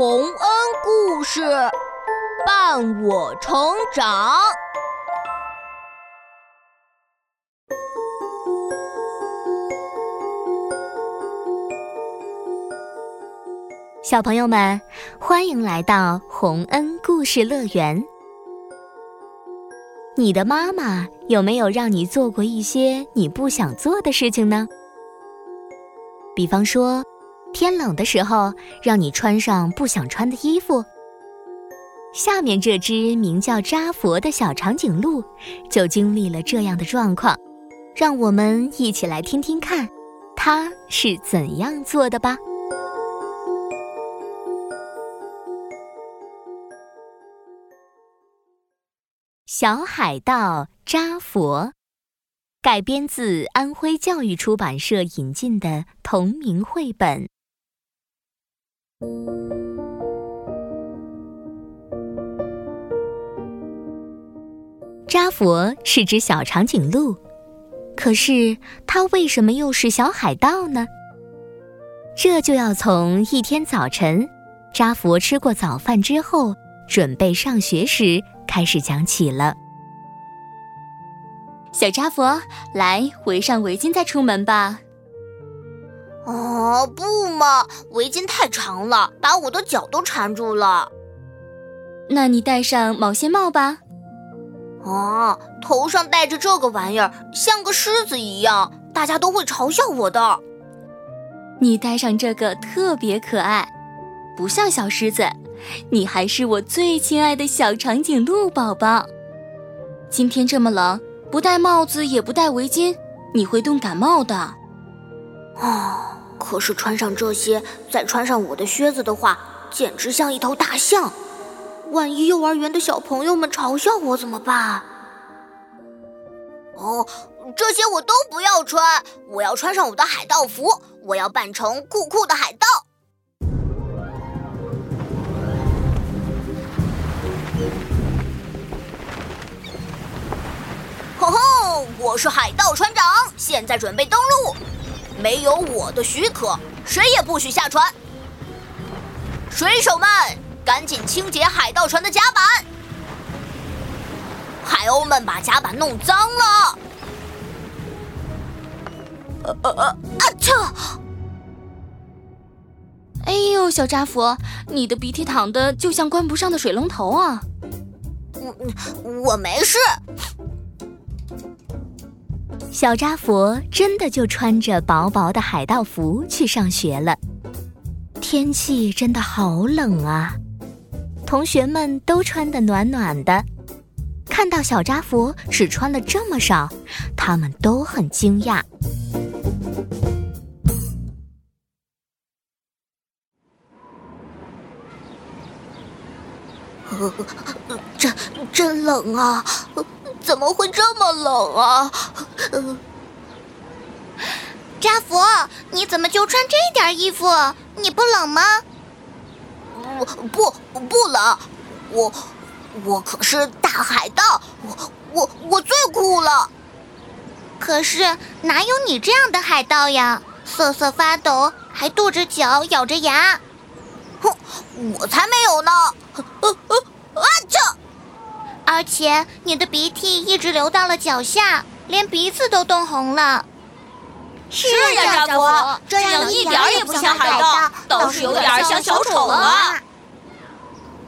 洪恩故事伴我成长。小朋友们，欢迎来到洪恩故事乐园。你的妈妈有没有让你做过一些你不想做的事情呢？比方说，天冷的时候让你穿上不想穿的衣服。下面这只名叫扎佛的小长颈鹿就经历了这样的状况，让我们一起来听听看，它是怎样做的吧。小海盗扎佛，改编自安徽教育出版社引进的同名绘本。扎佛是只小长颈鹿，可是它为什么又是小海盗呢？这就要从一天早晨，扎佛吃过早饭之后，准备上学时。开始讲起了，小扎佛，来围上围巾再出门吧。哦，不嘛，围巾太长了，把我的脚都缠住了。那你戴上毛线帽吧。啊，头上戴着这个玩意儿，像个狮子一样，大家都会嘲笑我的。你戴上这个特别可爱，不像小狮子。你还是我最亲爱的小长颈鹿宝宝。今天这么冷，不戴帽子也不戴围巾，你会冻感冒的。啊！可是穿上这些，再穿上我的靴子的话，简直像一头大象。万一幼儿园的小朋友们嘲笑我怎么办？哦，这些我都不要穿，我要穿上我的海盗服，我要扮成酷酷的海盗。吼吼！我是海盗船长，现在准备登陆。没有我的许可，谁也不许下船。水手们，赶紧清洁海盗船的甲板。海鸥们把甲板弄脏了。呃呃呃！啊嚏！哎呦，小扎佛，你的鼻涕淌的就像关不上的水龙头啊！我我没事。小扎佛真的就穿着薄薄的海盗服去上学了。天气真的好冷啊！同学们都穿得暖暖的，看到小扎佛只穿了这么少，他们都很惊讶。真真冷啊！怎么会这么冷啊？扎福，你怎么就穿这点衣服？你不冷吗？不不不冷，我我可是大海盗，我我我最酷了。可是哪有你这样的海盗呀？瑟瑟发抖，还跺着脚，咬着牙。哼，我才没有呢！啊这。而且你的鼻涕一直流到了脚下，连鼻子都冻红了。是呀，扎佛，这样一点也不像海盗，倒是有点像小丑啊！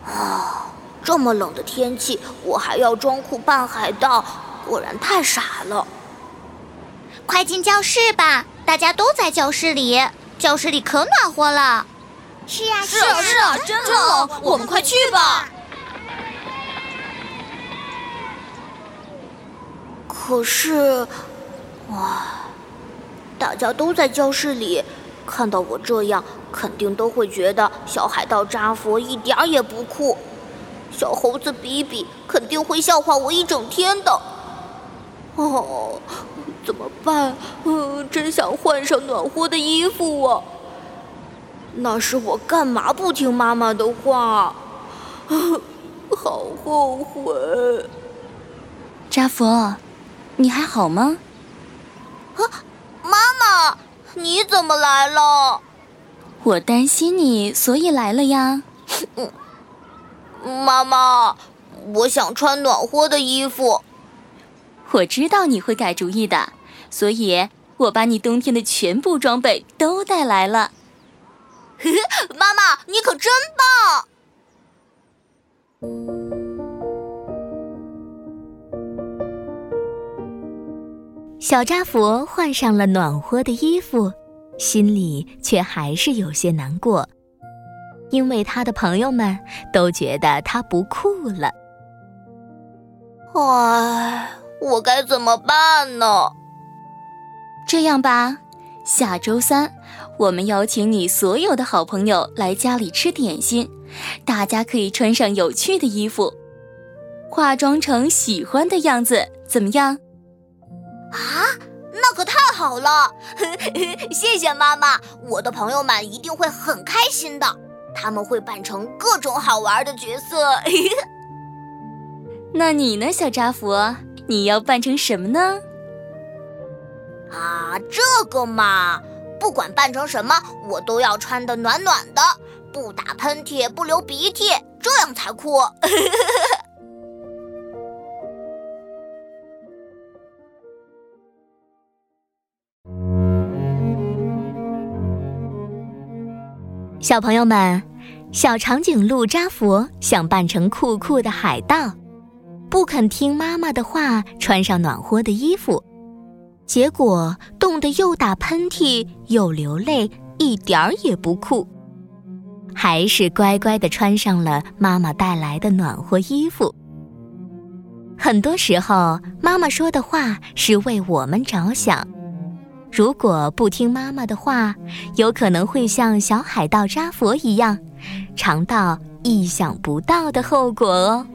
啊，这么冷的天气，我还要装酷扮海盗，果然太傻了。快进教室吧，大家都在教室里，教室里可暖和了。是啊，是啊，是啊，真冷，我们快去吧。可是，哇！大家都在教室里，看到我这样，肯定都会觉得小海盗扎佛一点也不酷。小猴子比比肯定会笑话我一整天的。哦，怎么办？嗯，真想换上暖和的衣服啊！那是我干嘛不听妈妈的话？好后悔。扎佛。你还好吗？啊，妈妈，你怎么来了？我担心你，所以来了呀。妈妈，我想穿暖和的衣服。我知道你会改主意的，所以我把你冬天的全部装备都带来了。妈妈，你可真棒！小扎佛换上了暖和的衣服，心里却还是有些难过，因为他的朋友们都觉得他不酷了。唉，我该怎么办呢？这样吧，下周三我们邀请你所有的好朋友来家里吃点心，大家可以穿上有趣的衣服，化妆成喜欢的样子，怎么样？啊，那可太好了！谢谢妈妈，我的朋友们一定会很开心的。他们会扮成各种好玩的角色。那你呢，小扎佛？你要扮成什么呢？啊，这个嘛，不管扮成什么，我都要穿的暖暖的，不打喷嚏，不流鼻涕，这样才酷。小朋友们，小长颈鹿扎佛想扮成酷酷的海盗，不肯听妈妈的话，穿上暖和的衣服，结果冻得又打喷嚏又流泪，一点儿也不酷。还是乖乖的穿上了妈妈带来的暖和衣服。很多时候，妈妈说的话是为我们着想。如果不听妈妈的话，有可能会像小海盗扎佛一样，尝到意想不到的后果哦。